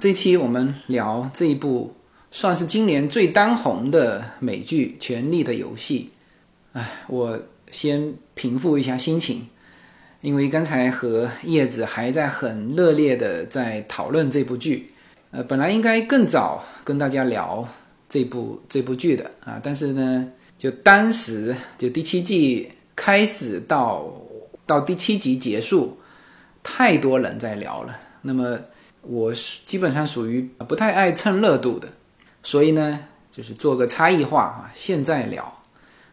这期我们聊这一部算是今年最当红的美剧《权力的游戏》。哎，我先平复一下心情，因为刚才和叶子还在很热烈的在讨论这部剧。呃，本来应该更早跟大家聊这部这部剧的啊，但是呢，就当时就第七季开始到到第七集结束，太多人在聊了。那么我是基本上属于不太爱蹭热度的，所以呢，就是做个差异化啊，现在聊。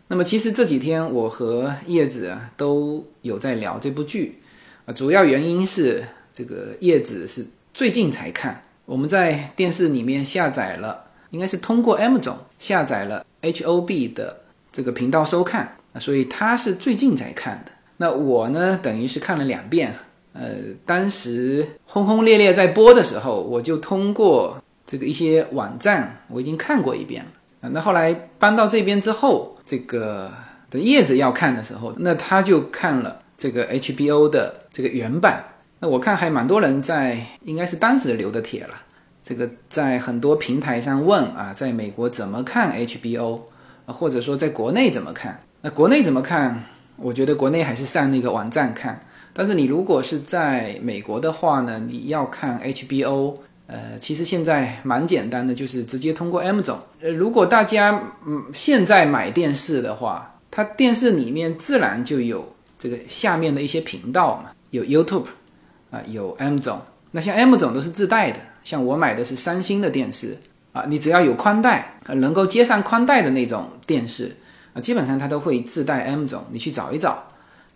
那么其实这几天我和叶子啊都有在聊这部剧啊，主要原因是这个叶子是最近才看，我们在电视里面下载了，应该是通过 M 总下载了 HOB 的这个频道收看啊，所以他是最近才看的。那我呢，等于是看了两遍。呃，当时轰轰烈烈在播的时候，我就通过这个一些网站，我已经看过一遍了。那后来搬到这边之后，这个的叶子要看的时候，那他就看了这个 HBO 的这个原版。那我看还蛮多人在，应该是当时留的帖了。这个在很多平台上问啊，在美国怎么看 HBO，或者说在国内怎么看？那国内怎么看？我觉得国内还是上那个网站看。但是你如果是在美国的话呢，你要看 HBO，呃，其实现在蛮简单的，就是直接通过 M 总。呃，如果大家嗯现在买电视的话，它电视里面自然就有这个下面的一些频道嘛，有 YouTube，啊，有 M 总。那像 M 总都是自带的，像我买的是三星的电视啊，你只要有宽带，能够接上宽带的那种电视啊，基本上它都会自带 M 总，你去找一找。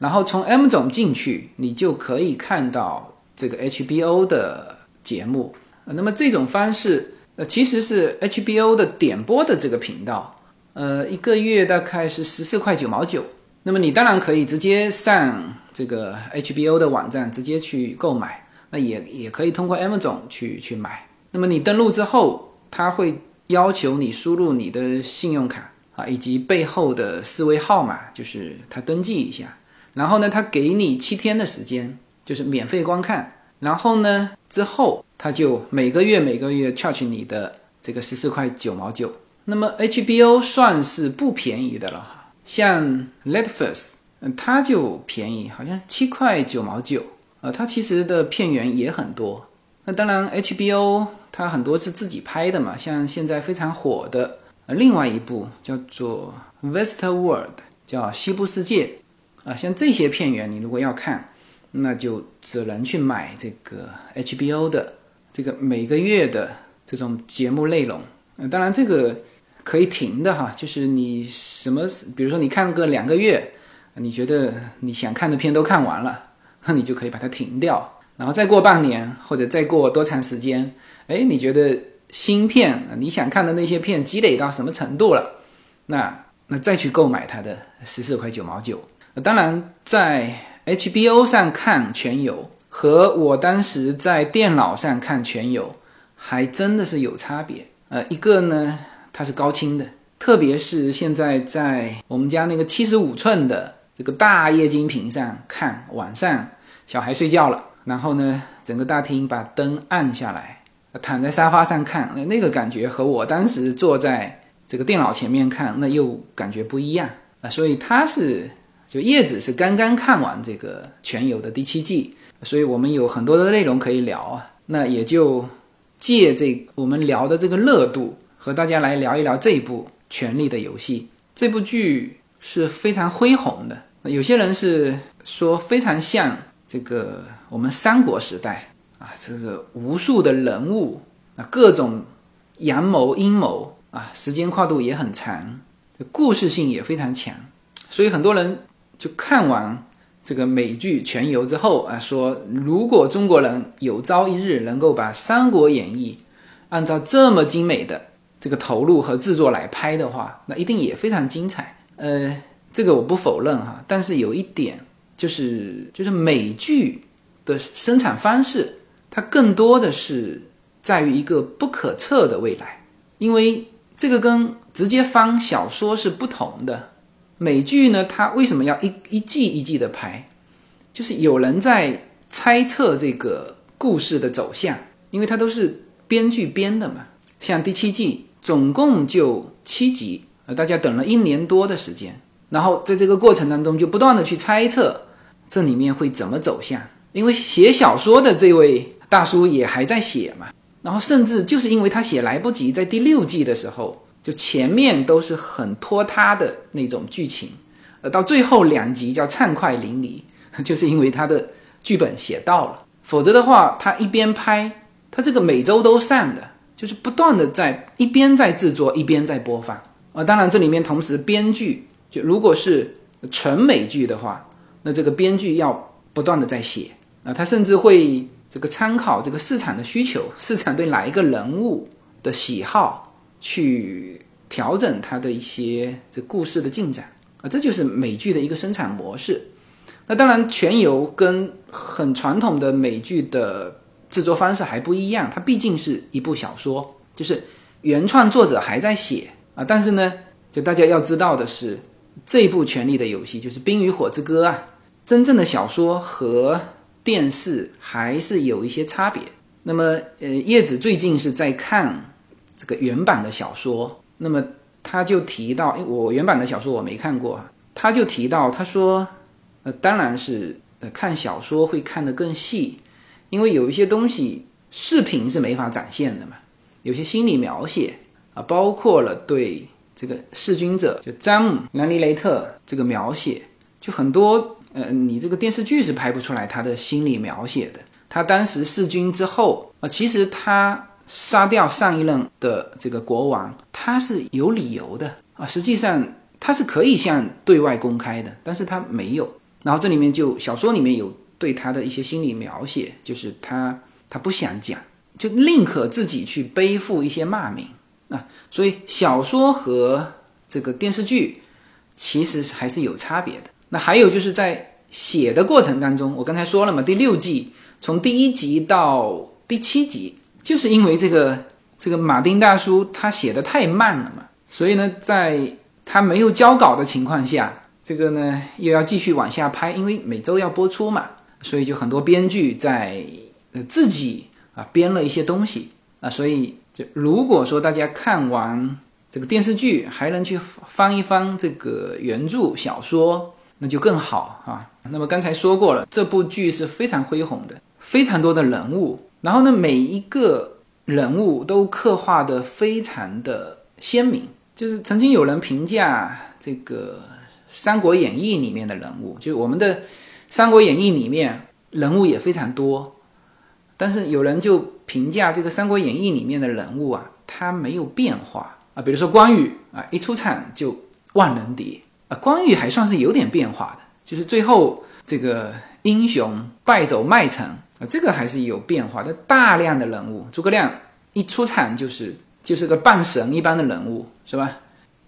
然后从 M 总进去，你就可以看到这个 HBO 的节目。那么这种方式，呃，其实是 HBO 的点播的这个频道，呃，一个月大概是十四块九毛九。那么你当然可以直接上这个 HBO 的网站直接去购买，那也也可以通过 M 总去去买。那么你登录之后，他会要求你输入你的信用卡啊，以及背后的四位号码，就是他登记一下。然后呢，他给你七天的时间，就是免费观看。然后呢，之后他就每个月每个月 charge 你的这个十四块九毛九。那么 HBO 算是不便宜的了哈，像 Netflix，嗯，它就便宜，好像是七块九毛九。呃，它其实的片源也很多。那当然 HBO 它很多是自己拍的嘛，像现在非常火的呃另外一部叫做 Westworld，叫西部世界。啊，像这些片源，你如果要看，那就只能去买这个 HBO 的这个每个月的这种节目内容。呃，当然这个可以停的哈，就是你什么，比如说你看个两个月，你觉得你想看的片都看完了，那你就可以把它停掉。然后再过半年或者再过多长时间，哎，你觉得新片你想看的那些片积累到什么程度了，那那再去购买它的十四块九毛九。当然，在 HBO 上看全游和我当时在电脑上看全游，还真的是有差别。呃，一个呢，它是高清的，特别是现在在我们家那个七十五寸的这个大液晶屏上看，晚上小孩睡觉了，然后呢，整个大厅把灯暗下来，躺在沙发上看，那那个感觉和我当时坐在这个电脑前面看，那又感觉不一样啊。所以它是。就叶子是刚刚看完这个全游的第七季，所以我们有很多的内容可以聊啊。那也就借这我们聊的这个热度，和大家来聊一聊这一部《权力的游戏》。这部剧是非常恢宏的，有些人是说非常像这个我们三国时代啊，这是无数的人物啊，各种阳谋阴谋啊，时间跨度也很长，故事性也非常强，所以很多人。就看完这个美剧全游之后啊，说如果中国人有朝一日能够把《三国演义》按照这么精美的这个投入和制作来拍的话，那一定也非常精彩。呃，这个我不否认哈，但是有一点就是就是美剧的生产方式，它更多的是在于一个不可测的未来，因为这个跟直接翻小说是不同的。美剧呢，它为什么要一一季一季的拍？就是有人在猜测这个故事的走向，因为它都是编剧编的嘛。像第七季总共就七集，呃，大家等了一年多的时间，然后在这个过程当中就不断的去猜测这里面会怎么走向，因为写小说的这位大叔也还在写嘛，然后甚至就是因为他写来不及，在第六季的时候，就前面都是很拖沓的那种剧情，呃，到最后两集叫畅快淋漓，就是因为他的剧本写到了，否则的话他一边拍，他这个每周都上的。就是不断的在一边在制作一边在播放啊，当然这里面同时编剧就如果是纯美剧的话，那这个编剧要不断的在写啊，他甚至会这个参考这个市场的需求，市场对哪一个人物的喜好去调整它的一些这故事的进展啊，这就是美剧的一个生产模式。那当然，全游跟很传统的美剧的。制作方式还不一样，它毕竟是一部小说，就是原创作者还在写啊。但是呢，就大家要知道的是，这部《权力的游戏》就是《冰与火之歌》啊，真正的小说和电视还是有一些差别。那么，呃，叶子最近是在看这个原版的小说，那么他就提到，因为我原版的小说我没看过，他就提到，他说，呃，当然是呃看小说会看得更细。因为有一些东西视频是没法展现的嘛，有些心理描写啊，包括了对这个弑君者就詹姆·兰尼雷特这个描写，就很多呃，你这个电视剧是拍不出来他的心理描写的。他当时弑君之后啊，其实他杀掉上一任的这个国王，他是有理由的啊，实际上他是可以向对外公开的，但是他没有。然后这里面就小说里面有。对他的一些心理描写，就是他他不想讲，就宁可自己去背负一些骂名啊。所以小说和这个电视剧其实还是有差别的。那还有就是在写的过程当中，我刚才说了嘛，第六季从第一集到第七集，就是因为这个这个马丁大叔他写的太慢了嘛，所以呢，在他没有交稿的情况下，这个呢又要继续往下拍，因为每周要播出嘛。所以就很多编剧在呃自己啊编了一些东西啊，所以就如果说大家看完这个电视剧还能去翻一翻这个原著小说，那就更好啊。那么刚才说过了，这部剧是非常恢宏的，非常多的人物，然后呢每一个人物都刻画的非常的鲜明。就是曾经有人评价这个《三国演义》里面的人物，就我们的。《三国演义》里面人物也非常多，但是有人就评价这个《三国演义》里面的人物啊，他没有变化啊。比如说关羽啊，一出场就万人敌啊。关羽还算是有点变化的，就是最后这个英雄败走麦城啊，这个还是有变化的。大量的人物，诸葛亮一出场就是就是个半神一般的人物，是吧？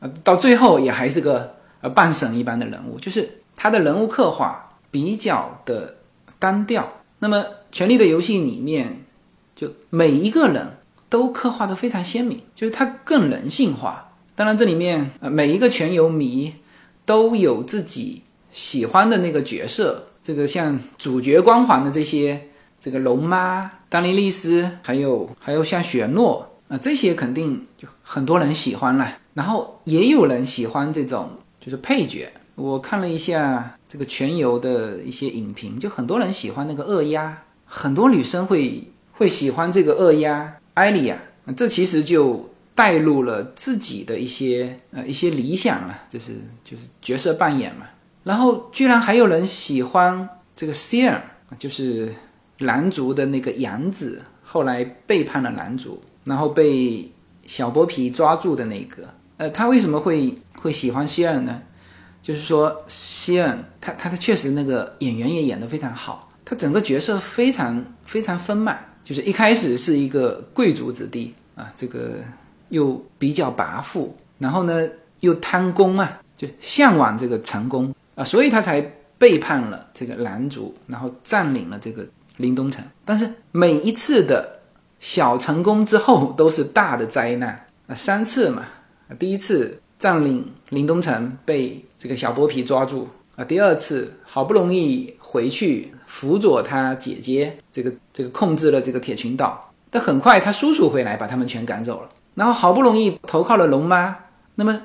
啊，到最后也还是个呃半神一般的人物，就是他的人物刻画。比较的单调，那么《权力的游戏》里面，就每一个人都刻画的非常鲜明，就是它更人性化。当然，这里面呃每一个全游迷都有自己喜欢的那个角色，这个像主角光环的这些，这个龙妈、丹尼利斯，还有还有像雪诺啊，这些肯定就很多人喜欢了。然后也有人喜欢这种就是配角，我看了一下。这个全游的一些影评，就很多人喜欢那个二丫，很多女生会会喜欢这个二丫艾莉亚，这其实就带入了自己的一些呃一些理想了，就是就是角色扮演嘛。然后居然还有人喜欢这个 s e r 就是蓝族的那个养子，后来背叛了蓝族，然后被小剥皮抓住的那个，呃，他为什么会会喜欢 s e r 呢？就是说，希恩他他他确实那个演员也演得非常好，他整个角色非常非常丰满。就是一开始是一个贵族子弟啊，这个又比较跋扈，然后呢又贪功啊，就向往这个成功啊，所以他才背叛了这个蓝族，然后占领了这个林东城。但是每一次的小成功之后都是大的灾难啊，三次嘛，第一次。占领林东城被这个小剥皮抓住，啊，第二次好不容易回去辅佐他姐姐，这个这个控制了这个铁群岛，但很快他叔叔回来把他们全赶走了。然后好不容易投靠了龙妈，那么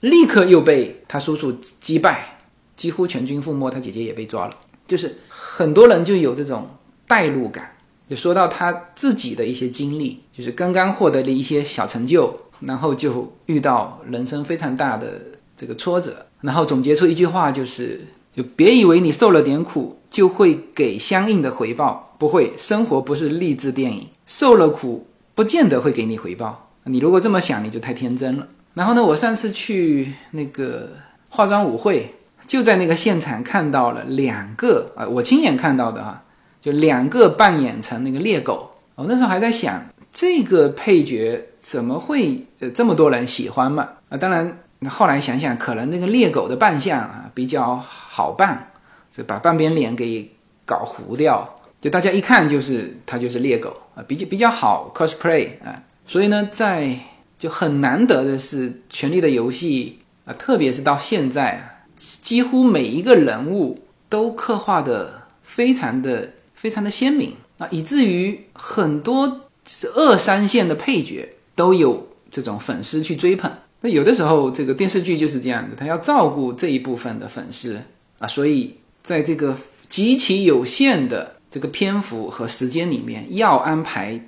立刻又被他叔叔击败，几乎全军覆没，他姐姐也被抓了。就是很多人就有这种代入感，就说到他自己的一些经历，就是刚刚获得了一些小成就，然后就遇到人生非常大的这个挫折。然后总结出一句话，就是就别以为你受了点苦就会给相应的回报，不会，生活不是励志电影，受了苦不见得会给你回报。你如果这么想，你就太天真了。然后呢，我上次去那个化妆舞会，就在那个现场看到了两个啊，我亲眼看到的哈，就两个扮演成那个猎狗。我那时候还在想，这个配角怎么会呃这么多人喜欢嘛？啊，当然。那后来想想，可能那个猎狗的扮相啊比较好扮，就把半边脸给搞糊掉，就大家一看就是他就是猎狗啊，比较比较好 cosplay 啊。所以呢，在就很难得的是，《权力的游戏》啊，特别是到现在啊，几乎每一个人物都刻画的非常的非常的鲜明啊，以至于很多二三线的配角都有这种粉丝去追捧。那有的时候，这个电视剧就是这样的，他要照顾这一部分的粉丝啊，所以在这个极其有限的这个篇幅和时间里面，要安排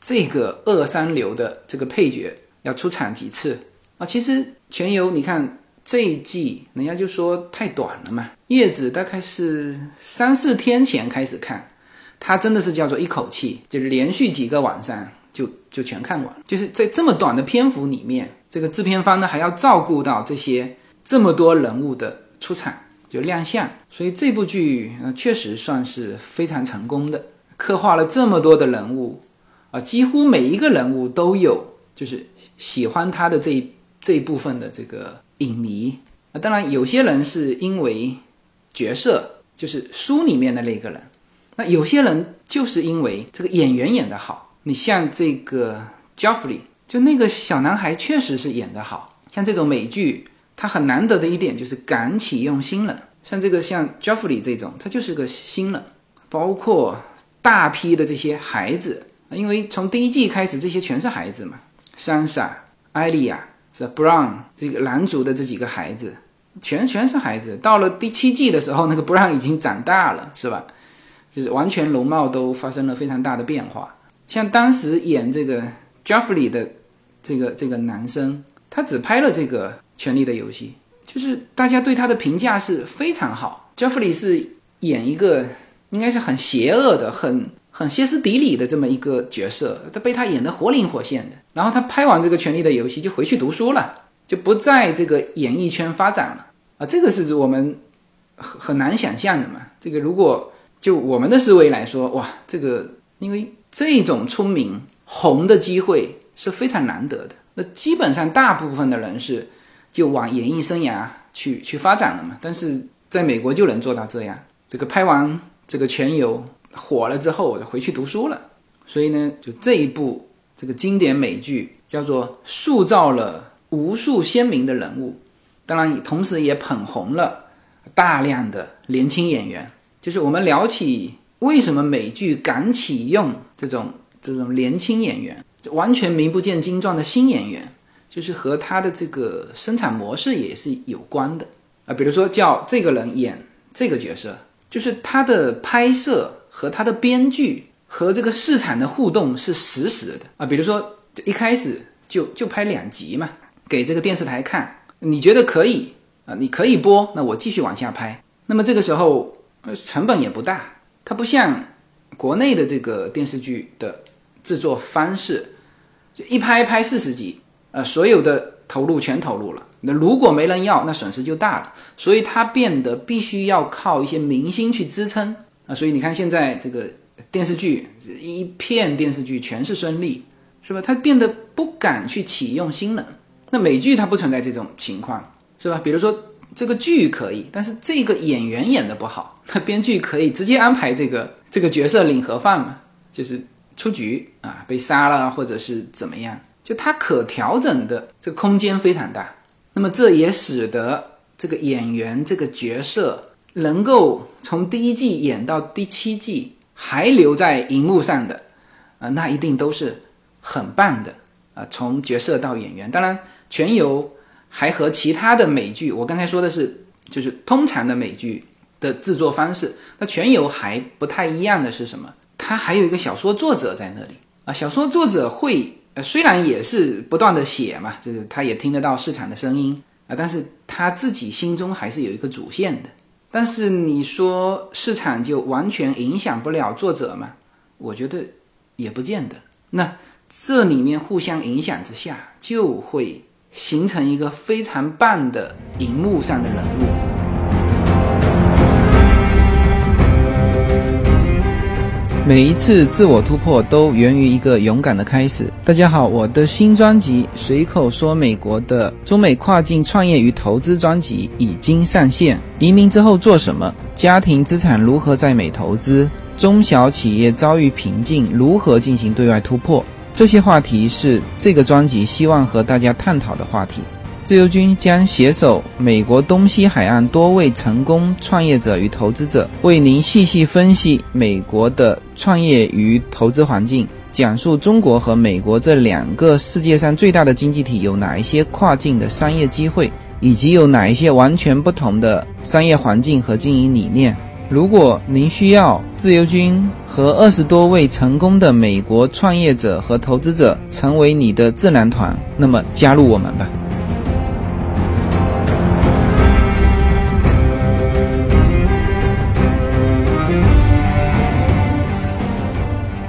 这个二三流的这个配角要出场几次啊。其实《全游》，你看这一季，人家就说太短了嘛。叶子大概是三四天前开始看，他真的是叫做一口气，就是连续几个晚上就就全看完，就是在这么短的篇幅里面。这个制片方呢，还要照顾到这些这么多人物的出场就亮相，所以这部剧呃确实算是非常成功的，刻画了这么多的人物啊，几乎每一个人物都有就是喜欢他的这一这一部分的这个影迷啊。当然，有些人是因为角色就是书里面的那个人，那有些人就是因为这个演员演得好。你像这个 Joffrey。就那个小男孩确实是演得好，像这种美剧，它很难得的一点就是敢启用新人。像这个像 Joffrey 这种，他就是个新人，包括大批的这些孩子，因为从第一季开始，这些全是孩子嘛。Sansa、艾莉亚、是 Brown 这个男主的这几个孩子，全全是孩子。到了第七季的时候，那个 Brown 已经长大了，是吧？就是完全容貌都发生了非常大的变化。像当时演这个 Joffrey 的。这个这个男生，他只拍了这个《权力的游戏》，就是大家对他的评价是非常好。j e f f r e y 是演一个应该是很邪恶的、很很歇斯底里的这么一个角色，他被他演得活灵活现的。然后他拍完这个《权力的游戏》就回去读书了，就不在这个演艺圈发展了啊！这个是我们很很难想象的嘛。这个如果就我们的思维来说，哇，这个因为这种出名红的机会。是非常难得的。那基本上大部分的人是就往演艺生涯去去发展了嘛。但是在美国就能做到这样。这个拍完这个全游火了之后，我就回去读书了。所以呢，就这一部这个经典美剧叫做塑造了无数鲜明的人物，当然同时也捧红了大量的年轻演员。就是我们聊起为什么美剧敢启用这种这种年轻演员。完全名不见经传的新演员，就是和他的这个生产模式也是有关的啊。比如说叫这个人演这个角色，就是他的拍摄和他的编剧和这个市场的互动是实时的啊。比如说一开始就就拍两集嘛，给这个电视台看，你觉得可以啊？你可以播，那我继续往下拍。那么这个时候呃成本也不大，它不像国内的这个电视剧的。制作方式就一拍拍四十集，呃，所有的投入全投入了。那如果没人要，那损失就大了。所以它变得必须要靠一些明星去支撑啊。所以你看现在这个电视剧一片电视剧全是孙俪，是吧？它变得不敢去启用新人。那美剧它不存在这种情况，是吧？比如说这个剧可以，但是这个演员演的不好，那 编剧可以直接安排这个这个角色领盒饭嘛，就是。出局啊，被杀了，或者是怎么样？就它可调整的这个空间非常大。那么这也使得这个演员这个角色能够从第一季演到第七季还留在荧幕上的，啊，那一定都是很棒的啊。从角色到演员，当然《全由》还和其他的美剧，我刚才说的是就是通常的美剧的制作方式，那《全游》还不太一样的是什么？它还有一个小说作者在那里啊，小说作者会。呃，虽然也是不断的写嘛，就是他也听得到市场的声音啊，但是他自己心中还是有一个主线的。但是你说市场就完全影响不了作者吗？我觉得也不见得。那这里面互相影响之下，就会形成一个非常棒的荧幕上的人物。每一次自我突破都源于一个勇敢的开始。大家好，我的新专辑《随口说美国的中美跨境创业与投资》专辑已经上线。移民之后做什么？家庭资产如何在美投资？中小企业遭遇瓶颈，如何进行对外突破？这些话题是这个专辑希望和大家探讨的话题。自由军将携手美国东西海岸多位成功创业者与投资者，为您细细分析美国的创业与投资环境，讲述中国和美国这两个世界上最大的经济体有哪一些跨境的商业机会，以及有哪一些完全不同的商业环境和经营理念。如果您需要自由军和二十多位成功的美国创业者和投资者成为你的智囊团，那么加入我们吧。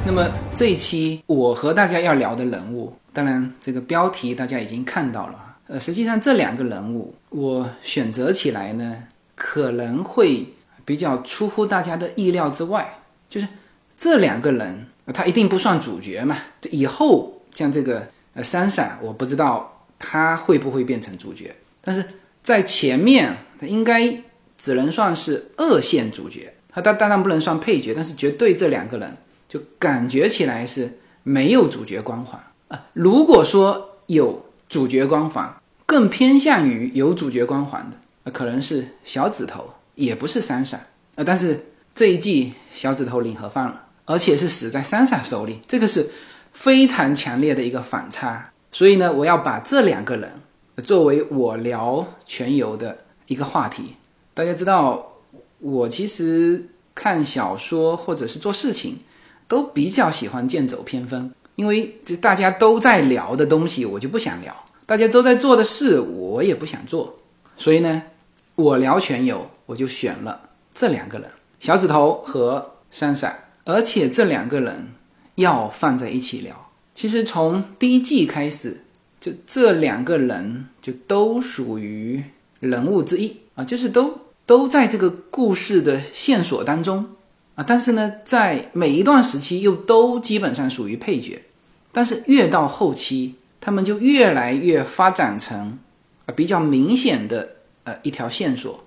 那么这一期我和大家要聊的人物，当然这个标题大家已经看到了。呃，实际上这两个人物我选择起来呢，可能会比较出乎大家的意料之外。就是这两个人，他一定不算主角嘛。以后像这个呃闪闪，我不知道他会不会变成主角，但是在前面他应该只能算是二线主角。他当当然不能算配角，但是绝对这两个人。就感觉起来是没有主角光环啊。如果说有主角光环，更偏向于有主角光环的，可能是小指头，也不是三傻啊。但是这一季小指头领盒饭了，而且是死在三傻手里，这个是非常强烈的一个反差。所以呢，我要把这两个人作为我聊全游的一个话题。大家知道，我其实看小说或者是做事情。都比较喜欢剑走偏锋，因为就大家都在聊的东西，我就不想聊；大家都在做的事，我也不想做。所以呢，我聊全游，我就选了这两个人，小指头和珊珊，而且这两个人要放在一起聊。其实从第一季开始，就这两个人就都属于人物之一啊，就是都都在这个故事的线索当中。啊，但是呢，在每一段时期又都基本上属于配角，但是越到后期，他们就越来越发展成啊比较明显的呃一条线索。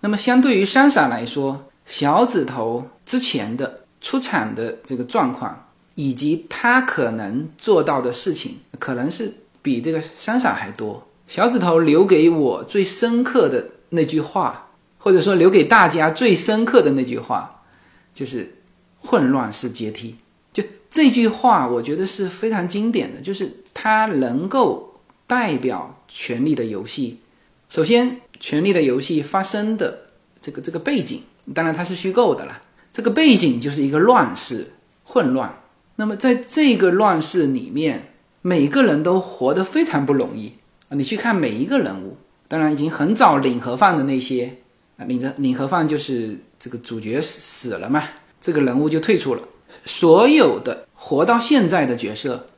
那么相对于三傻来说，小指头之前的出场的这个状况，以及他可能做到的事情，可能是比这个三傻还多。小指头留给我最深刻的那句话，或者说留给大家最深刻的那句话。就是混乱式阶梯，就这句话，我觉得是非常经典的，就是它能够代表《权力的游戏》。首先，《权力的游戏》发生的这个这个背景，当然它是虚构的了。这个背景就是一个乱世、混乱。那么在这个乱世里面，每个人都活得非常不容易啊！你去看每一个人物，当然已经很早领盒饭的那些啊，领着领盒饭就是。这个主角死死了嘛，这个人物就退出了。所有的活到现在的角色，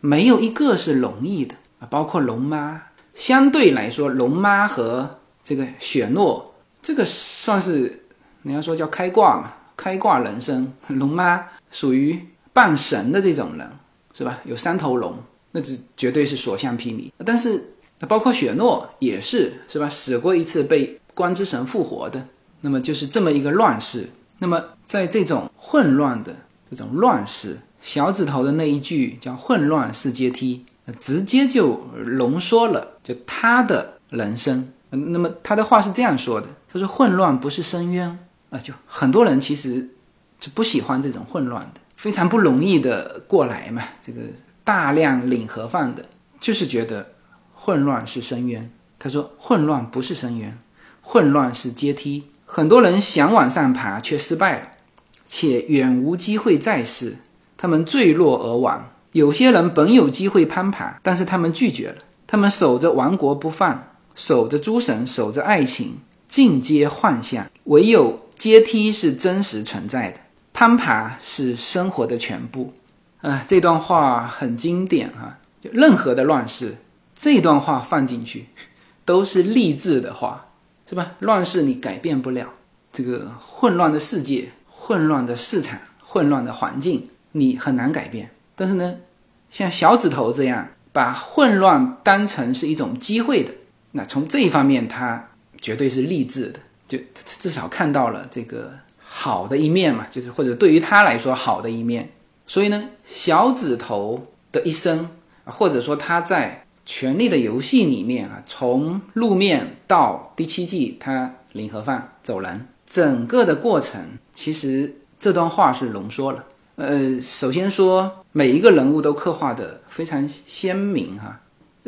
没有一个是容易的啊，包括龙妈。相对来说，龙妈和这个雪诺，这个算是你要说叫开挂嘛，开挂人生。龙妈属于半神的这种人，是吧？有三头龙，那这绝对是所向披靡。但是，包括雪诺也是，是吧？死过一次，被光之神复活的。那么就是这么一个乱世。那么在这种混乱的这种乱世，小指头的那一句叫“混乱是阶梯”，直接就浓缩了就他的人生。那么他的话是这样说的：他说混乱不是深渊啊，就很多人其实就不喜欢这种混乱的，非常不容易的过来嘛。这个大量领盒饭的，就是觉得混乱是深渊。他说混乱不是深渊，混乱是阶梯。很多人想往上爬却失败了，且远无机会再试，他们坠落而亡。有些人本有机会攀爬，但是他们拒绝了。他们守着王国不放，守着诸神，守着爱情，尽皆幻象。唯有阶梯是真实存在的，攀爬是生活的全部。啊，这段话很经典哈。就任何的乱世，这段话放进去，都是励志的话，是吧？乱世你改变不了这个混乱的世界、混乱的市场、混乱的环境，你很难改变。但是呢，像小指头这样把混乱当成是一种机会的，那从这一方面，他绝对是励志的，就至少看到了这个好的一面嘛，就是或者对于他来说好的一面。所以呢，小指头的一生，或者说他在《权力的游戏》里面啊，从露面到第七季他领盒饭走人，整个的过程，其实这段话是浓缩了。呃，首先说每一个人物都刻画的非常鲜明哈。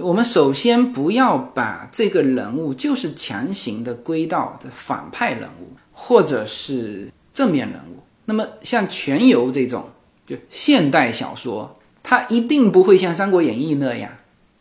我们首先不要把这个人物就是强行的归到的反派人物，或者是正面人物。那么像全游这种，就现代小说，它一定不会像《三国演义》那样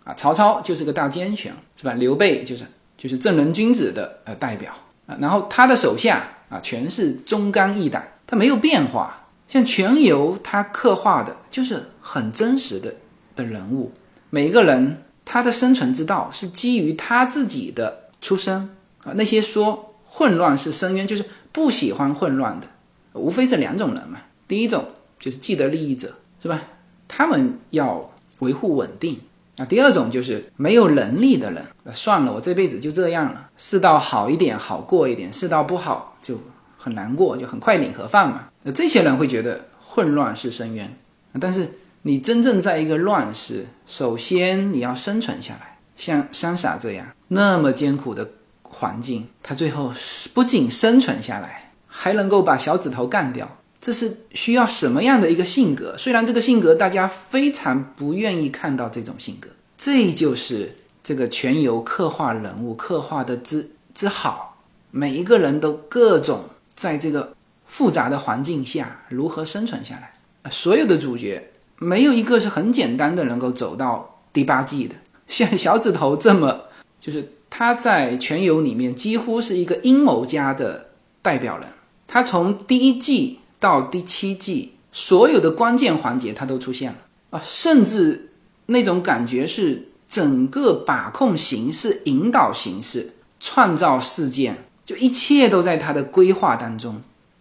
啊，曹操就是个大奸雄，是吧？刘备就是就是正人君子的呃代表啊，然后他的手下啊全是忠肝义胆，他没有变化。像全游，他刻画的就是很真实的的人物，每一个人他的生存之道是基于他自己的出身啊。那些说混乱是深渊，就是不喜欢混乱的，无非是两种人嘛。第一种就是既得利益者，是吧？他们要维护稳定啊。第二种就是没有能力的人，算了，我这辈子就这样了。世道好一点，好过一点；世道不好，就很难过，就很快领盒饭嘛。那这些人会觉得混乱是深渊，但是你真正在一个乱世，首先你要生存下来。像山傻这样那么艰苦的环境，他最后不仅生存下来，还能够把小指头干掉，这是需要什么样的一个性格？虽然这个性格大家非常不愿意看到这种性格，这就是这个全游刻画人物刻画的之之好，每一个人都各种在这个。复杂的环境下如何生存下来？所有的主角没有一个是很简单的能够走到第八季的。像小指头这么，就是他在全游里面几乎是一个阴谋家的代表人。他从第一季到第七季，所有的关键环节他都出现了啊，甚至那种感觉是整个把控形势、引导形势、创造事件，就一切都在他的规划当中。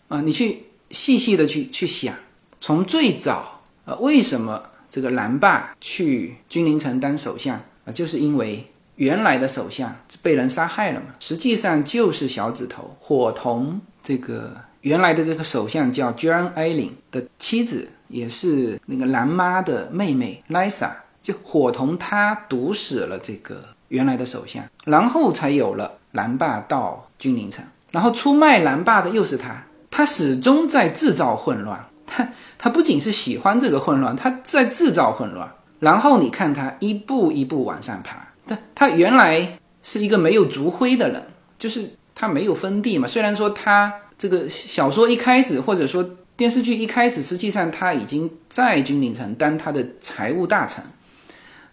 啊，你去细细的去去想，从最早啊，为什么这个蓝霸去君临城当首相？啊，就是因为原来的首相被人杀害了嘛，实际上就是小指头伙同这个原来的这个首相叫 John Ailing 的妻子，也是那个蓝妈的妹妹 Lisa，就伙同他毒死了这个原来的首相，然后才有了蓝霸到君临城，然后出卖蓝霸的又是他。他始终在制造混乱，他他不仅是喜欢这个混乱，他在制造混乱。然后你看他一步一步往上爬，他他原来是一个没有族徽的人，就是他没有封地嘛。虽然说他这个小说一开始或者说电视剧一开始，实际上他已经在君临城当他的财务大臣，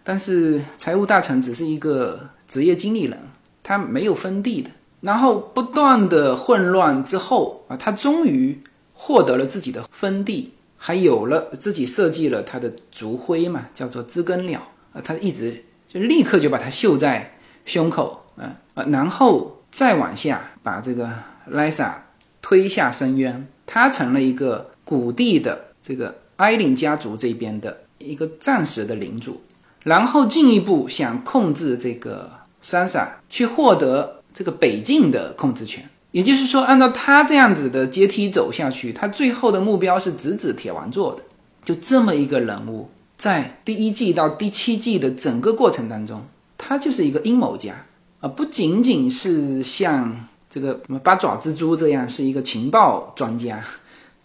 但是财务大臣只是一个职业经理人，他没有封地的。然后不断的混乱之后啊，他终于获得了自己的封地，还有了自己设计了他的族徽嘛，叫做知更鸟啊，他一直就立刻就把它绣在胸口啊啊，然后再往下把这个莱莎推下深渊，他成了一个古地的这个埃林家族这边的一个暂时的领主，然后进一步想控制这个珊莎，去获得。这个北境的控制权，也就是说，按照他这样子的阶梯走下去，他最后的目标是直指铁王座的。就这么一个人物，在第一季到第七季的整个过程当中，他就是一个阴谋家，啊，不仅仅是像这个八爪蜘蛛这样是一个情报专家，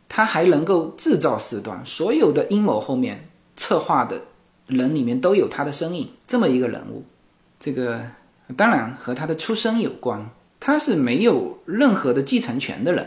他还能够制造事端，所有的阴谋后面策划的人里面都有他的身影，这么一个人物。这个当然和他的出身有关，他是没有任何的继承权的人，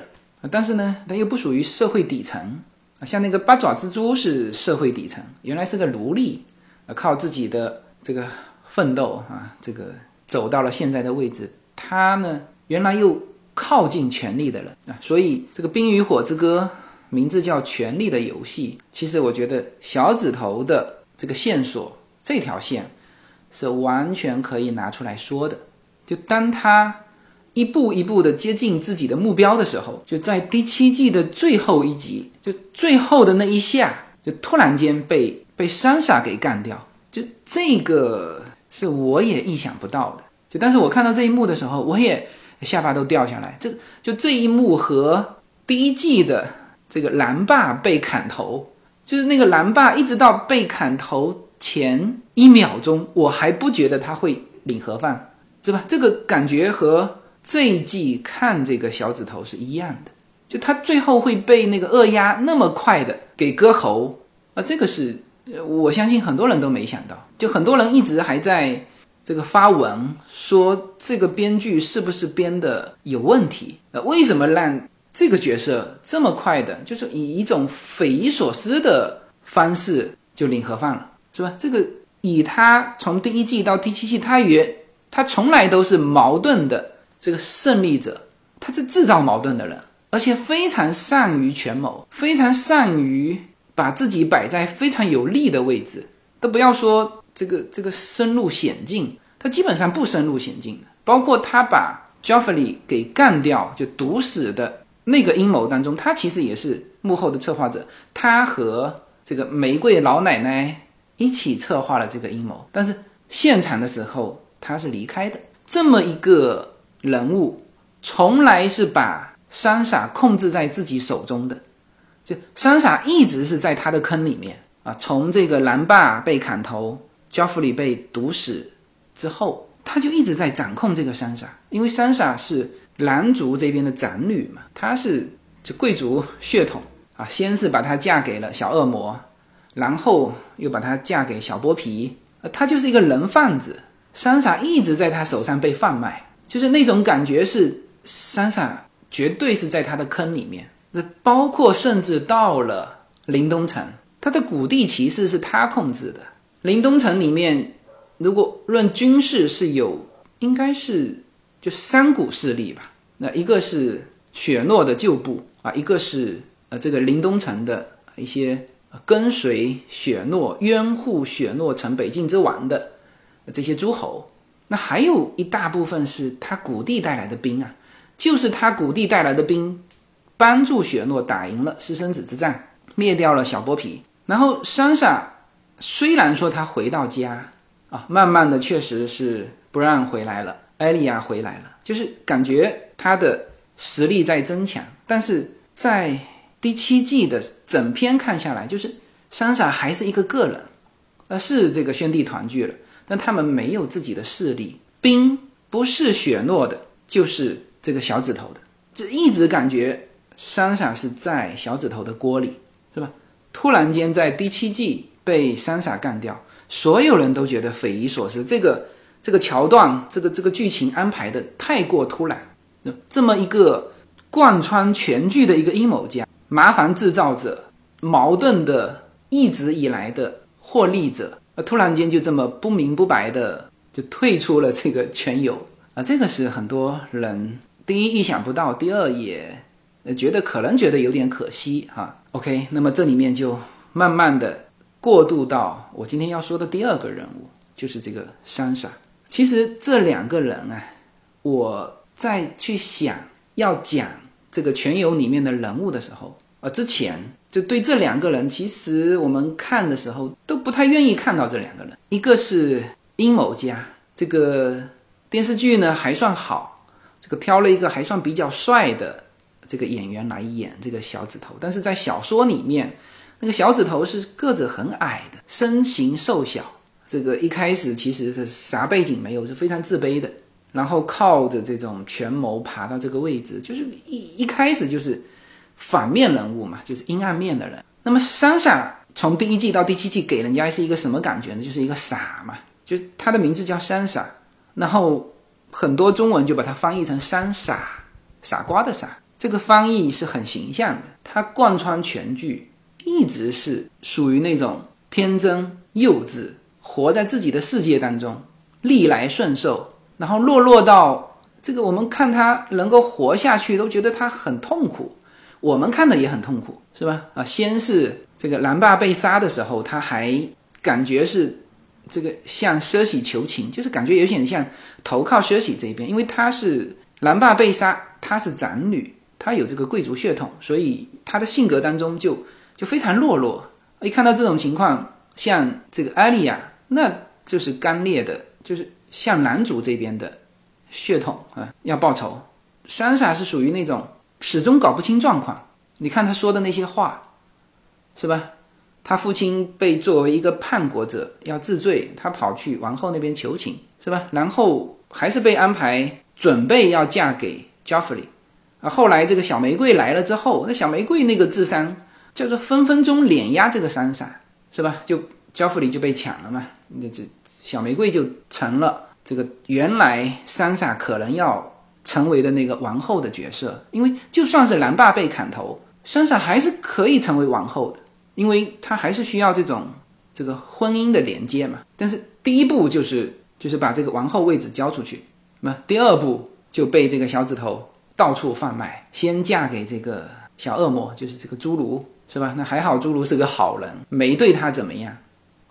但是呢，他又不属于社会底层啊，像那个八爪蜘蛛是社会底层，原来是个奴隶，啊，靠自己的这个奋斗啊，这个走到了现在的位置。他呢，原来又靠近权力的人啊，所以这个《冰与火之歌》名字叫《权力的游戏》。其实我觉得小指头的这个线索这条线。是完全可以拿出来说的。就当他一步一步的接近自己的目标的时候，就在第七季的最后一集，就最后的那一下，就突然间被被珊莎给干掉。就这个是我也意想不到的。就但是我看到这一幕的时候，我也下巴都掉下来。这就这一幕和第一季的这个蓝霸被砍头，就是那个蓝霸一直到被砍头。前一秒钟我还不觉得他会领盒饭，是吧？这个感觉和这一季看这个小指头是一样的，就他最后会被那个恶鸭那么快的给割喉啊！这个是我相信很多人都没想到，就很多人一直还在这个发文说这个编剧是不是编的有问题？呃，为什么让这个角色这么快的，就是以一种匪夷所思的方式就领盒饭了？是吧？这个以他从第一季到第七季，他也他从来都是矛盾的这个胜利者，他是制造矛盾的人，而且非常善于权谋，非常善于把自己摆在非常有利的位置。都不要说这个这个深入险境，他基本上不深入险境的。包括他把 Joffrey 给干掉，就毒死的那个阴谋当中，他其实也是幕后的策划者。他和这个玫瑰老奶奶。一起策划了这个阴谋，但是现场的时候他是离开的。这么一个人物，从来是把三傻控制在自己手中的，就三傻一直是在他的坑里面啊。从这个蓝霸被砍头，Joffrey 被毒死之后，他就一直在掌控这个三傻，因为三傻是蓝族这边的长女嘛，她是这贵族血统啊，先是把她嫁给了小恶魔。然后又把她嫁给小剥皮，呃，他就是一个人贩子。三傻一直在他手上被贩卖，就是那种感觉是珊莎绝对是在他的坑里面。那包括甚至到了林东城，他的古地骑士是他控制的。林东城里面，如果论军事是有，应该是就三股势力吧。那一个是雪诺的旧部啊，一个是呃这个林东城的一些。跟随雪诺、拥护雪诺成北境之王的这些诸侯，还有一大部分是他谷地带来的兵啊，就是他谷地带来的兵，帮助雪诺打赢了私生子之战，灭掉了小剥皮。然后珊莎虽然说他回到家啊，慢慢的确实是不让回来了，艾莉亚回来了，就是感觉他的实力在增强，但是在。第七季的整篇看下来，就是珊莎还是一个个人，呃，是这个兄弟团聚了，但他们没有自己的势力。冰不是雪诺的，就是这个小指头的，这一直感觉珊莎是在小指头的锅里，是吧？突然间在第七季被珊莎干掉，所有人都觉得匪夷所思。这个这个桥段，这个这个剧情安排的太过突然，这么一个贯穿全剧的一个阴谋家。麻烦制造者，矛盾的一直以来的获利者，呃，突然间就这么不明不白的就退出了这个全游啊，这个是很多人第一意想不到，第二也觉得可能觉得有点可惜哈。OK，那么这里面就慢慢的过渡到我今天要说的第二个人物，就是这个珊莎。其实这两个人啊，我在去想要讲这个全游里面的人物的时候。呃，之前就对这两个人，其实我们看的时候都不太愿意看到这两个人。一个是阴谋家，这个电视剧呢还算好，这个挑了一个还算比较帅的这个演员来演这个小指头。但是在小说里面，那个小指头是个子很矮的，身形瘦小。这个一开始其实是啥背景没有，是非常自卑的。然后靠着这种权谋爬到这个位置，就是一一开始就是反面人物嘛，就是阴暗面的人。那么桑莎从第一季到第七季给人家是一个什么感觉呢？就是一个傻嘛，就他的名字叫珊莎，然后很多中文就把它翻译成“三傻”，傻瓜的傻。这个翻译是很形象的，它贯穿全剧，一直是属于那种天真幼稚，活在自己的世界当中，逆来顺受。然后落落到这个，我们看他能够活下去，都觉得他很痛苦。我们看的也很痛苦，是吧？啊，先是这个蓝爸被杀的时候，他还感觉是这个向奢喜求情，就是感觉有点像投靠奢喜这边，因为他是蓝爸被杀，他是长女，他有这个贵族血统，所以他的性格当中就就非常懦弱。一看到这种情况，像这个艾莉亚，那就是刚烈的，就是。像男主这边的血统啊，要报仇。珊莎是属于那种始终搞不清状况。你看他说的那些话，是吧？他父亲被作为一个叛国者要治罪，他跑去王后那边求情，是吧？然后还是被安排准备要嫁给 Joffrey。啊，后来这个小玫瑰来了之后，那小玫瑰那个智商叫做分分钟碾压这个珊莎，是吧？就 Joffrey 就被抢了嘛，那这。小玫瑰就成了这个原来珊莎可能要成为的那个王后的角色，因为就算是蓝爸被砍头，珊莎还是可以成为王后的，因为她还是需要这种这个婚姻的连接嘛。但是第一步就是就是把这个王后位置交出去，那第二步就被这个小指头到处贩卖，先嫁给这个小恶魔，就是这个侏儒，是吧？那还好，侏儒是个好人，没对他怎么样，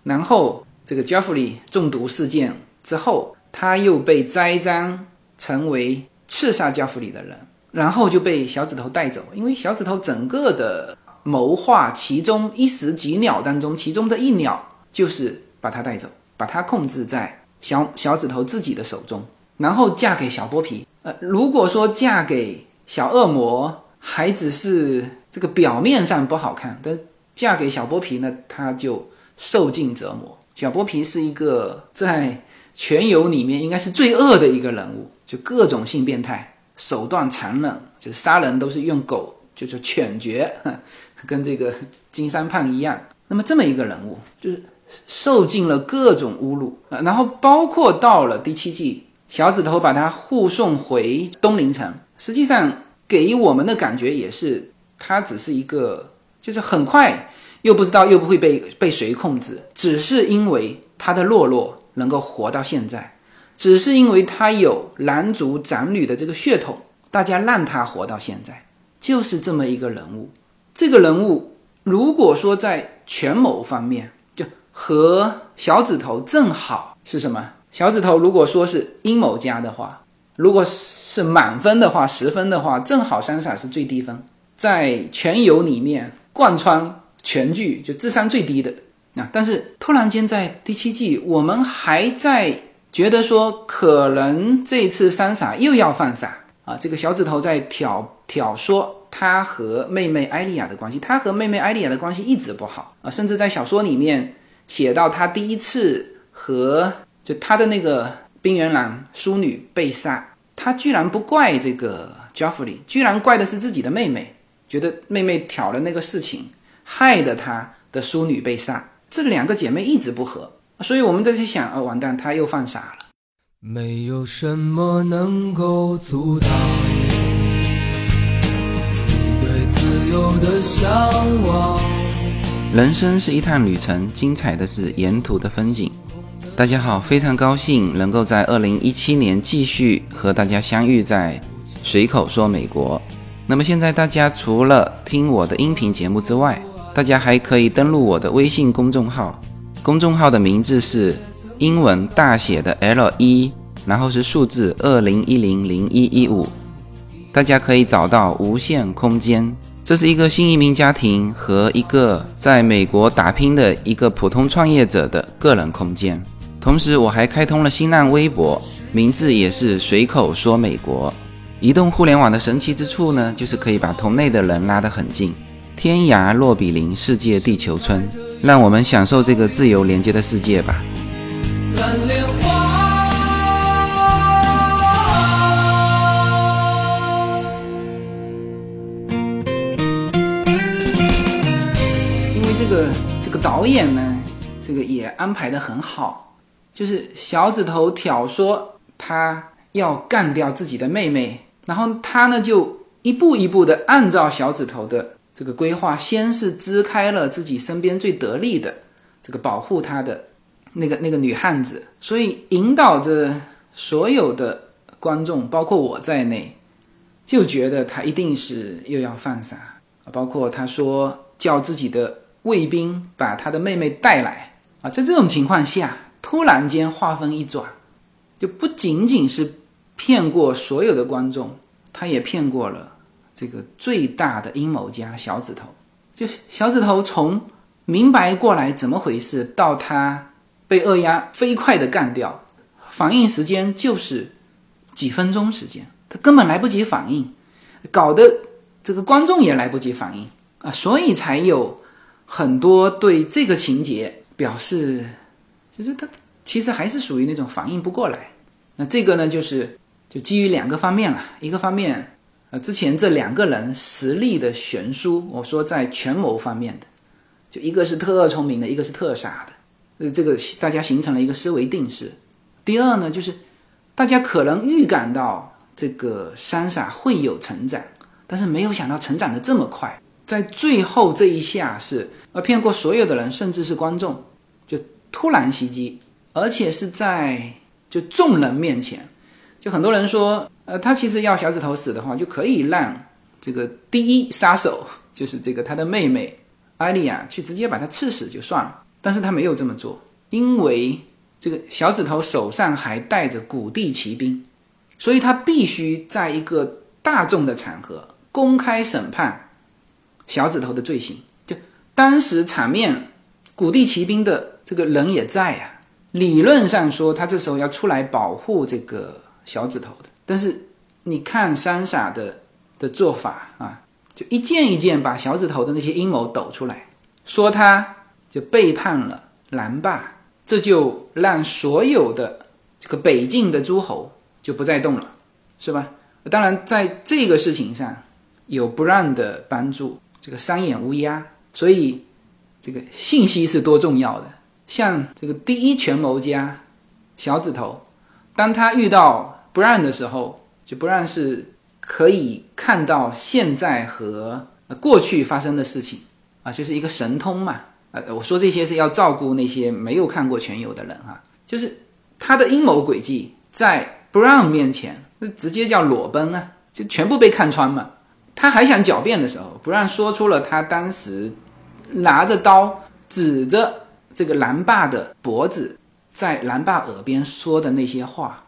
然后。这个 Jeffrey 中毒事件之后，他又被栽赃成为刺杀加弗里的人，然后就被小指头带走。因为小指头整个的谋划，其中一时几鸟当中，其中的一鸟就是把他带走，把他控制在小小指头自己的手中，然后嫁给小剥皮。呃，如果说嫁给小恶魔，还只是这个表面上不好看，但嫁给小剥皮呢，他就受尽折磨。小剥皮是一个在全游里面应该是最恶的一个人物，就各种性变态，手段残忍，就是杀人都是用狗，就是犬诀，跟这个金山胖一样。那么这么一个人物，就是受尽了各种侮辱啊。然后包括到了第七季，小指头把他护送回东陵城，实际上给我们的感觉也是，他只是一个，就是很快。又不知道又不会被被谁控制，只是因为他的懦弱能够活到现在，只是因为他有男族长女的这个血统，大家让他活到现在，就是这么一个人物。这个人物如果说在权谋方面，就和小指头正好是什么？小指头如果说是阴谋家的话，如果是满分的话，十分的话，正好三傻是最低分，在全游里面贯穿。全剧就智商最低的啊！但是突然间在第七季，我们还在觉得说，可能这次三傻又要犯傻啊！这个小指头在挑挑唆他和妹妹艾莉亚的关系，他和妹妹艾莉亚的关系一直不好啊！甚至在小说里面写到，他第一次和就他的那个冰原狼淑女被杀，他居然不怪这个 Joffrey，居然怪的是自己的妹妹，觉得妹妹挑了那个事情。害得他的淑女被杀，这两个姐妹一直不和，所以我们在去想，哦，完蛋，他又犯傻了。没有什么能够阻挡你对自由的向往。人生是一趟旅程，精彩的是沿途的风景。大家好，非常高兴能够在二零一七年继续和大家相遇在随口说美国。那么现在大家除了听我的音频节目之外，大家还可以登录我的微信公众号，公众号的名字是英文大写的 L 一，然后是数字二零一零零一一五，大家可以找到无限空间。这是一个新移民家庭和一个在美国打拼的一个普通创业者的个人空间。同时，我还开通了新浪微博，名字也是随口说美国。移动互联网的神奇之处呢，就是可以把同类的人拉得很近。天涯若比邻，世界地球村，让我们享受这个自由连接的世界吧。蓝莲花。因为这个这个导演呢，这个也安排的很好，就是小指头挑唆他要干掉自己的妹妹，然后他呢就一步一步的按照小指头的这个规划，先是支开了自己身边最得力的这个保护他的那个那个女汉子，所以引导着所有的观众，包括我在内，就觉得他一定是又要犯傻，包括他说叫自己的。卫兵把他的妹妹带来啊，在这种情况下，突然间话锋一转，就不仅仅是骗过所有的观众，他也骗过了这个最大的阴谋家小指头。就小指头从明白过来怎么回事，到他被二丫飞快的干掉，反应时间就是几分钟时间，他根本来不及反应，搞得这个观众也来不及反应啊，所以才有。很多对这个情节表示，就是他其实还是属于那种反应不过来。那这个呢，就是就基于两个方面了。一个方面，之前这两个人实力的悬殊，我说在权谋方面的，就一个是特聪明的，一个是特傻的，呃，这个大家形成了一个思维定式。第二呢，就是大家可能预感到这个三傻会有成长，但是没有想到成长的这么快。在最后这一下是呃骗过所有的人，甚至是观众，就突然袭击，而且是在就众人面前，就很多人说，呃，他其实要小指头死的话，就可以让这个第一杀手就是这个他的妹妹艾莉亚去直接把他刺死就算了，但是他没有这么做，因为这个小指头手上还带着古地骑兵，所以他必须在一个大众的场合公开审判。小指头的罪行，就当时场面，古地骑兵的这个人也在呀。理论上说，他这时候要出来保护这个小指头的。但是你看三傻的的做法啊，就一件一件把小指头的那些阴谋抖出来，说他就背叛了蓝霸，这就让所有的这个北境的诸侯就不再动了，是吧？当然，在这个事情上有不让的帮助。这个三眼乌鸦，所以这个信息是多重要的。像这个第一权谋家小指头，当他遇到不让的时候，就不让是可以看到现在和过去发生的事情啊，就是一个神通嘛。呃，我说这些是要照顾那些没有看过全游的人哈，就是他的阴谋诡计在不让面前，那直接叫裸奔啊，就全部被看穿嘛。他还想狡辩的时候，不让说出了他当时拿着刀指着这个蓝爸的脖子，在蓝爸耳边说的那些话。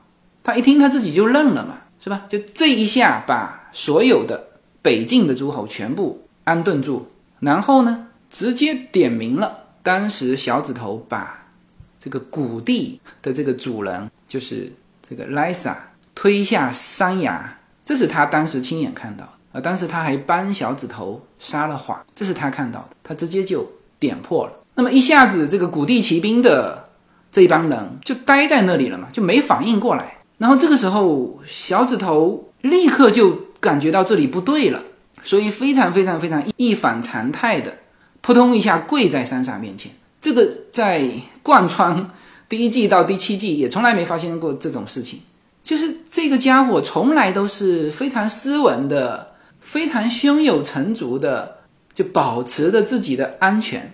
他一听，他自己就愣了嘛，是吧？就这一下，把所有的北境的诸侯全部安顿住，然后呢，直接点名了当时小指头把这个谷地的这个主人，就是这个莱萨推下山崖，这是他当时亲眼看到的。啊！当时他还帮小指头撒了谎，这是他看到的，他直接就点破了。那么一下子，这个古地骑兵的这一帮人就呆在那里了嘛，就没反应过来。然后这个时候，小指头立刻就感觉到这里不对了，所以非常非常非常一反常态的，扑通一下跪在三傻面前。这个在贯穿第一季到第七季也从来没发生过这种事情，就是这个家伙从来都是非常斯文的。非常胸有成竹的，就保持着自己的安全，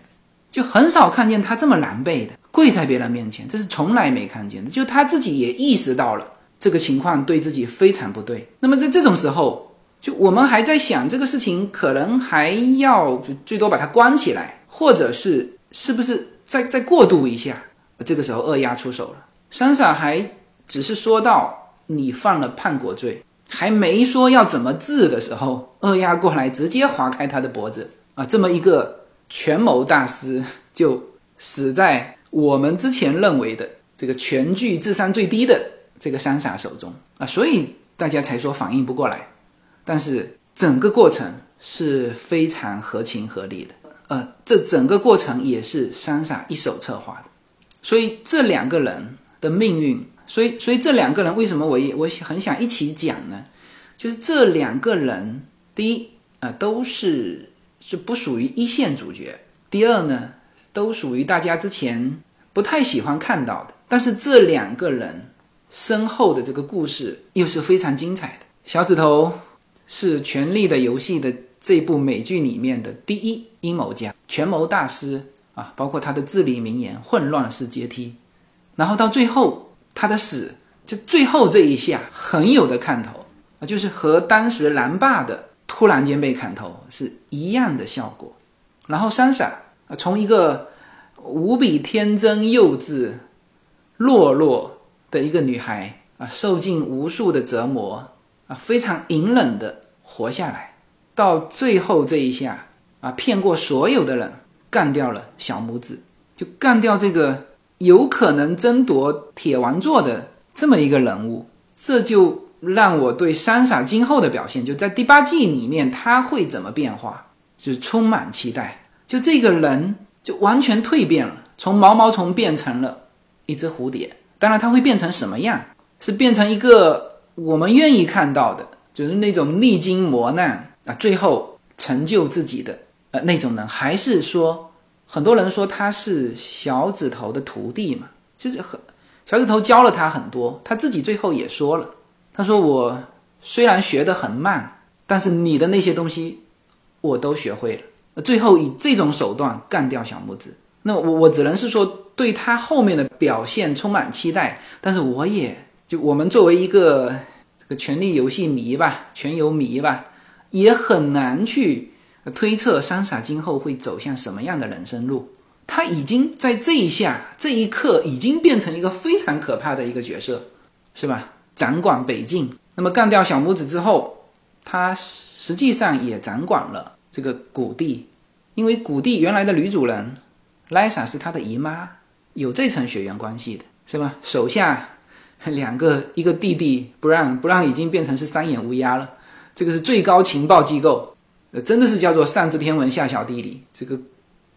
就很少看见他这么狼狈的跪在别人面前，这是从来没看见的。就他自己也意识到了这个情况对自己非常不对。那么在这种时候，就我们还在想这个事情，可能还要最多把他关起来，或者是是不是再再过渡一下？这个时候二丫出手了，三傻还只是说到你犯了叛国罪。还没说要怎么治的时候，二丫过来直接划开他的脖子啊！这么一个权谋大师就死在我们之前认为的这个全剧智商最低的这个三傻手中啊！所以大家才说反应不过来。但是整个过程是非常合情合理的，呃，这整个过程也是三傻一手策划的。所以这两个人的命运。所以，所以这两个人为什么我也我很想一起讲呢？就是这两个人，第一啊，都是是不属于一线主角，第二呢，都属于大家之前不太喜欢看到的。但是这两个人身后的这个故事又是非常精彩的。小指头是《权力的游戏》的这部美剧里面的第一阴谋家、权谋大师啊，包括他的至理名言“混乱是阶梯”，然后到最后他的死，就最后这一下很有的看头啊，就是和当时蓝爸的突然间被砍头是一样的效果。然后珊莎啊，从一个无比天真幼稚、懦弱的一个女孩啊，受尽无数的折磨啊，非常隐忍的活下来，到最后这一下啊，骗过所有的人，干掉了小拇指，就干掉这个有可能争夺铁王座的这么一个人物，这就让我对三傻今后的表现，就在第八季里面，他会怎么变化？就是充满期待，就这个人就完全蜕变了，从毛毛虫变成了一只蝴蝶。当然，他会变成什么样？是变成一个我们愿意看到的，就是那种历经磨难啊，最后成就自己的呃那种人，还是说很多人说他是小指头的徒弟嘛？就是很小指头教了他很多，他自己最后也说了，他说我虽然学得很慢，但是你的那些东西。我都学会了，最后以这种手段干掉小拇指。那我我只能是说对他后面的表现充满期待。但是我也就我们作为一个这个权力游戏迷吧，权游迷吧，也很难去推测三傻今后会走向什么样的人生路。他已经在这一下这一刻已经变成一个非常可怕的一个角色，是吧？掌管北境。那么干掉小拇指之后，他。实际上也掌管了这个谷地，因为谷地原来的女主人莱莎是他的姨妈，有这层血缘关系的，是吧？手下两个，一个弟弟不让不让，已经变成是三眼乌鸦了。这个是最高情报机构，呃，真的是叫做上知天文下晓地理。这个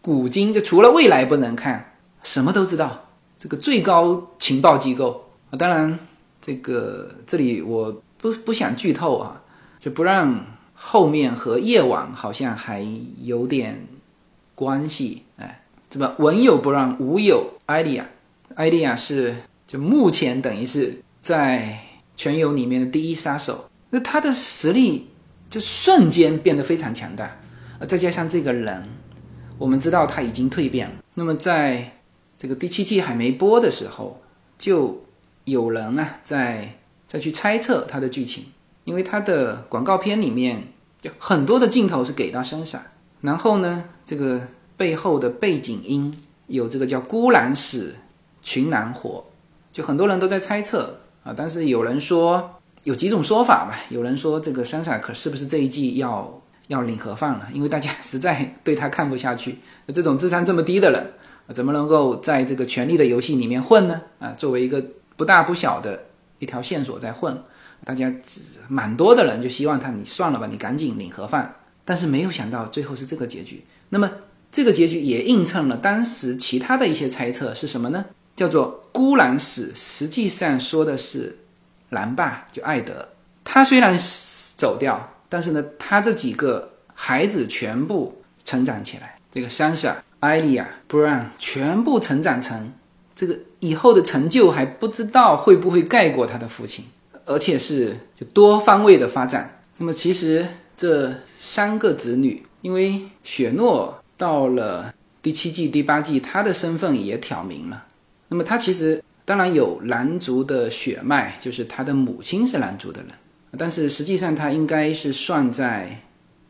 古今就除了未来不能看，什么都知道。这个最高情报机构啊，当然这个这里我不不想剧透啊，就不让。后面和夜晚好像还有点关系，哎，这么文有不让，武有艾莉亚，艾莉亚是就目前等于是在全游里面的第一杀手，那他的实力就瞬间变得非常强大，呃，再加上这个人，我们知道他已经蜕变了，那么在这个第七季还没播的时候，就有人啊在再去猜测他的剧情。因为它的广告片里面有很多的镜头是给到身上，然后呢，这个背后的背景音有这个叫“孤狼死，群狼活”，就很多人都在猜测啊。但是有人说有几种说法吧，有人说这个山萨可是不是这一季要要领盒饭了？因为大家实在对他看不下去，这种智商这么低的人，怎么能够在这个权力的游戏里面混呢？啊，作为一个不大不小的一条线索在混。大家蛮多的人就希望他，你算了吧，你赶紧领盒饭。但是没有想到最后是这个结局。那么这个结局也映衬了当时其他的一些猜测是什么呢？叫做孤狼死，实际上说的是蓝爸就艾德，他虽然走掉，但是呢，他这几个孩子全部成长起来，这个珊莎、艾莉亚、布朗全部成长成这个以后的成就还不知道会不会盖过他的父亲。而且是就多方位的发展。那么其实这三个子女，因为雪诺到了第七季、第八季，他的身份也挑明了。那么他其实当然有蓝族的血脉，就是他的母亲是蓝族的人，但是实际上他应该是算在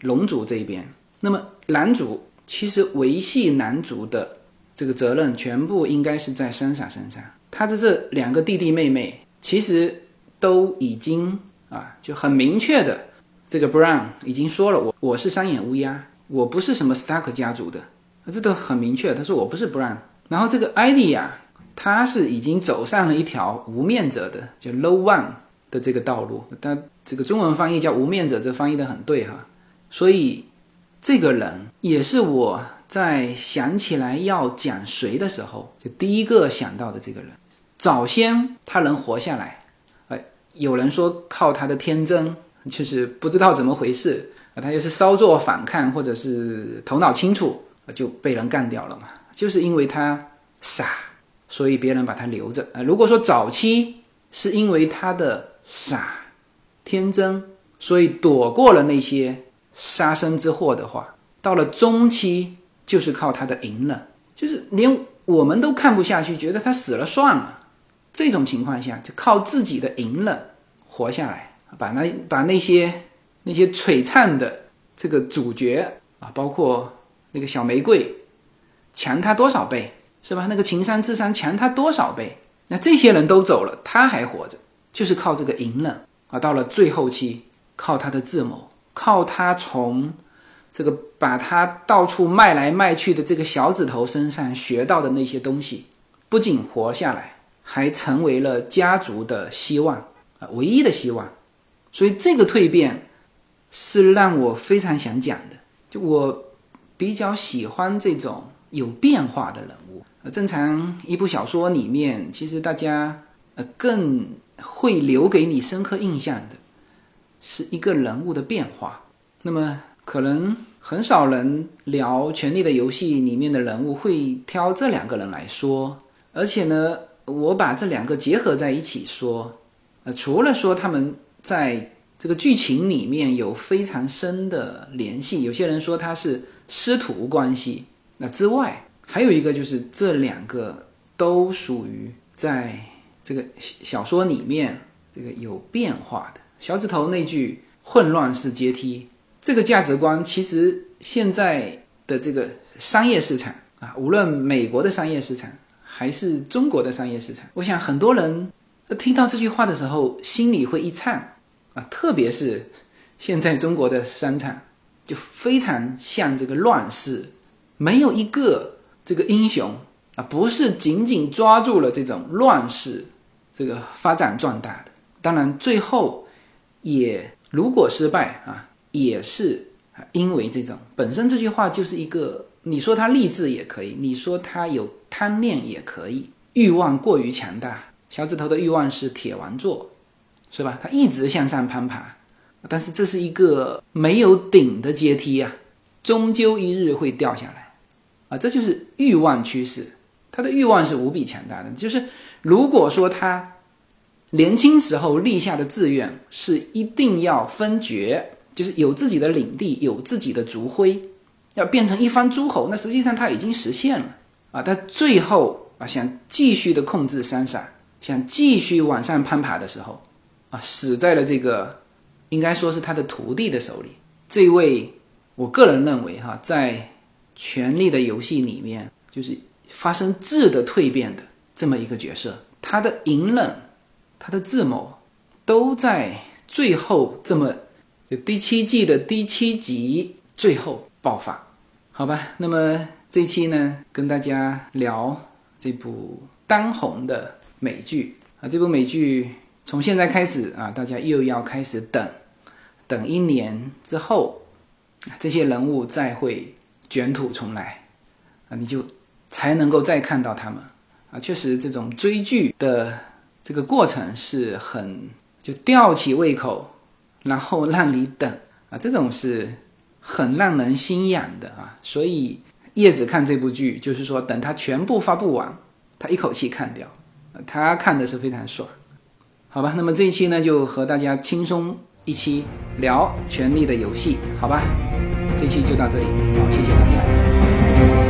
龙族这边。那么蓝族其实维系男族的这个责任，全部应该是在珊莎身上。他的这两个弟弟妹妹，其实。都已经啊，就很明确的，这个 Brown 已经说了，我我是三眼乌鸦，我不是什么 Stark 家族的，这都很明确。他说我不是 Brown。然后这个 ID 呀，他是已经走上了一条无面者的，就 Low One 的这个道路。他这个中文翻译叫无面者，这翻译的很对哈。所以这个人也是我在想起来要讲谁的时候，就第一个想到的这个人。早先他能活下来。有人说靠他的天真，就是不知道怎么回事啊，他就是稍作反抗或者是头脑清楚，就被人干掉了嘛，就是因为他傻，所以别人把他留着啊。如果说早期是因为他的傻、天真，所以躲过了那些杀身之祸的话，到了中期就是靠他的隐忍，就是连我们都看不下去，觉得他死了算了。这种情况下，就靠自己的隐忍活下来，把那把那些那些璀璨的这个主角啊，包括那个小玫瑰，强他多少倍，是吧？那个情商智商强他多少倍？那这些人都走了，他还活着，就是靠这个隐忍啊。到了最后期，靠他的智谋，靠他从这个把他到处卖来卖去的这个小指头身上学到的那些东西，不仅活下来。还成为了家族的希望啊，唯一的希望，所以这个蜕变是让我非常想讲的。就我比较喜欢这种有变化的人物。正常一部小说里面，其实大家呃更会留给你深刻印象的是一个人物的变化。那么可能很少人聊《权力的游戏》里面的人物会挑这两个人来说，而且呢。我把这两个结合在一起说，呃，除了说他们在这个剧情里面有非常深的联系，有些人说他是师徒关系，那之外，还有一个就是这两个都属于在这个小说里面这个有变化的。小指头那句“混乱式阶梯”这个价值观，其实现在的这个商业市场啊，无论美国的商业市场。还是中国的商业市场，我想很多人听到这句话的时候，心里会一颤啊，特别是现在中国的商场就非常像这个乱世，没有一个这个英雄啊，不是紧紧抓住了这种乱世这个发展壮大的。当然，最后也如果失败啊，也是因为这种本身这句话就是一个。你说他励志也可以，你说他有贪念也可以，欲望过于强大。小指头的欲望是铁王座，是吧？他一直向上攀爬，但是这是一个没有顶的阶梯啊，终究一日会掉下来啊！这就是欲望趋势，他的欲望是无比强大的。就是如果说他年轻时候立下的志愿是一定要分爵，就是有自己的领地，有自己的族徽。要变成一方诸侯，那实际上他已经实现了啊！他最后啊想继续的控制三傻，想继续往上攀爬的时候，啊死在了这个应该说是他的徒弟的手里。这位我个人认为哈，在《权力的游戏》里面，就是发生质的蜕变的这么一个角色，他的隐忍，他的智谋，都在最后这么就第七季的第七集最后爆发。好吧，那么这一期呢，跟大家聊这部当红的美剧啊。这部美剧从现在开始啊，大家又要开始等，等一年之后，这些人物再会卷土重来啊，你就才能够再看到他们啊。确实，这种追剧的这个过程是很就吊起胃口，然后让你等啊，这种是。很让人心痒的啊，所以叶子看这部剧，就是说等他全部发布完，他一口气看掉，他看的是非常爽，好吧？那么这一期呢，就和大家轻松一期聊《权力的游戏》，好吧？这期就到这里，好，谢谢大家。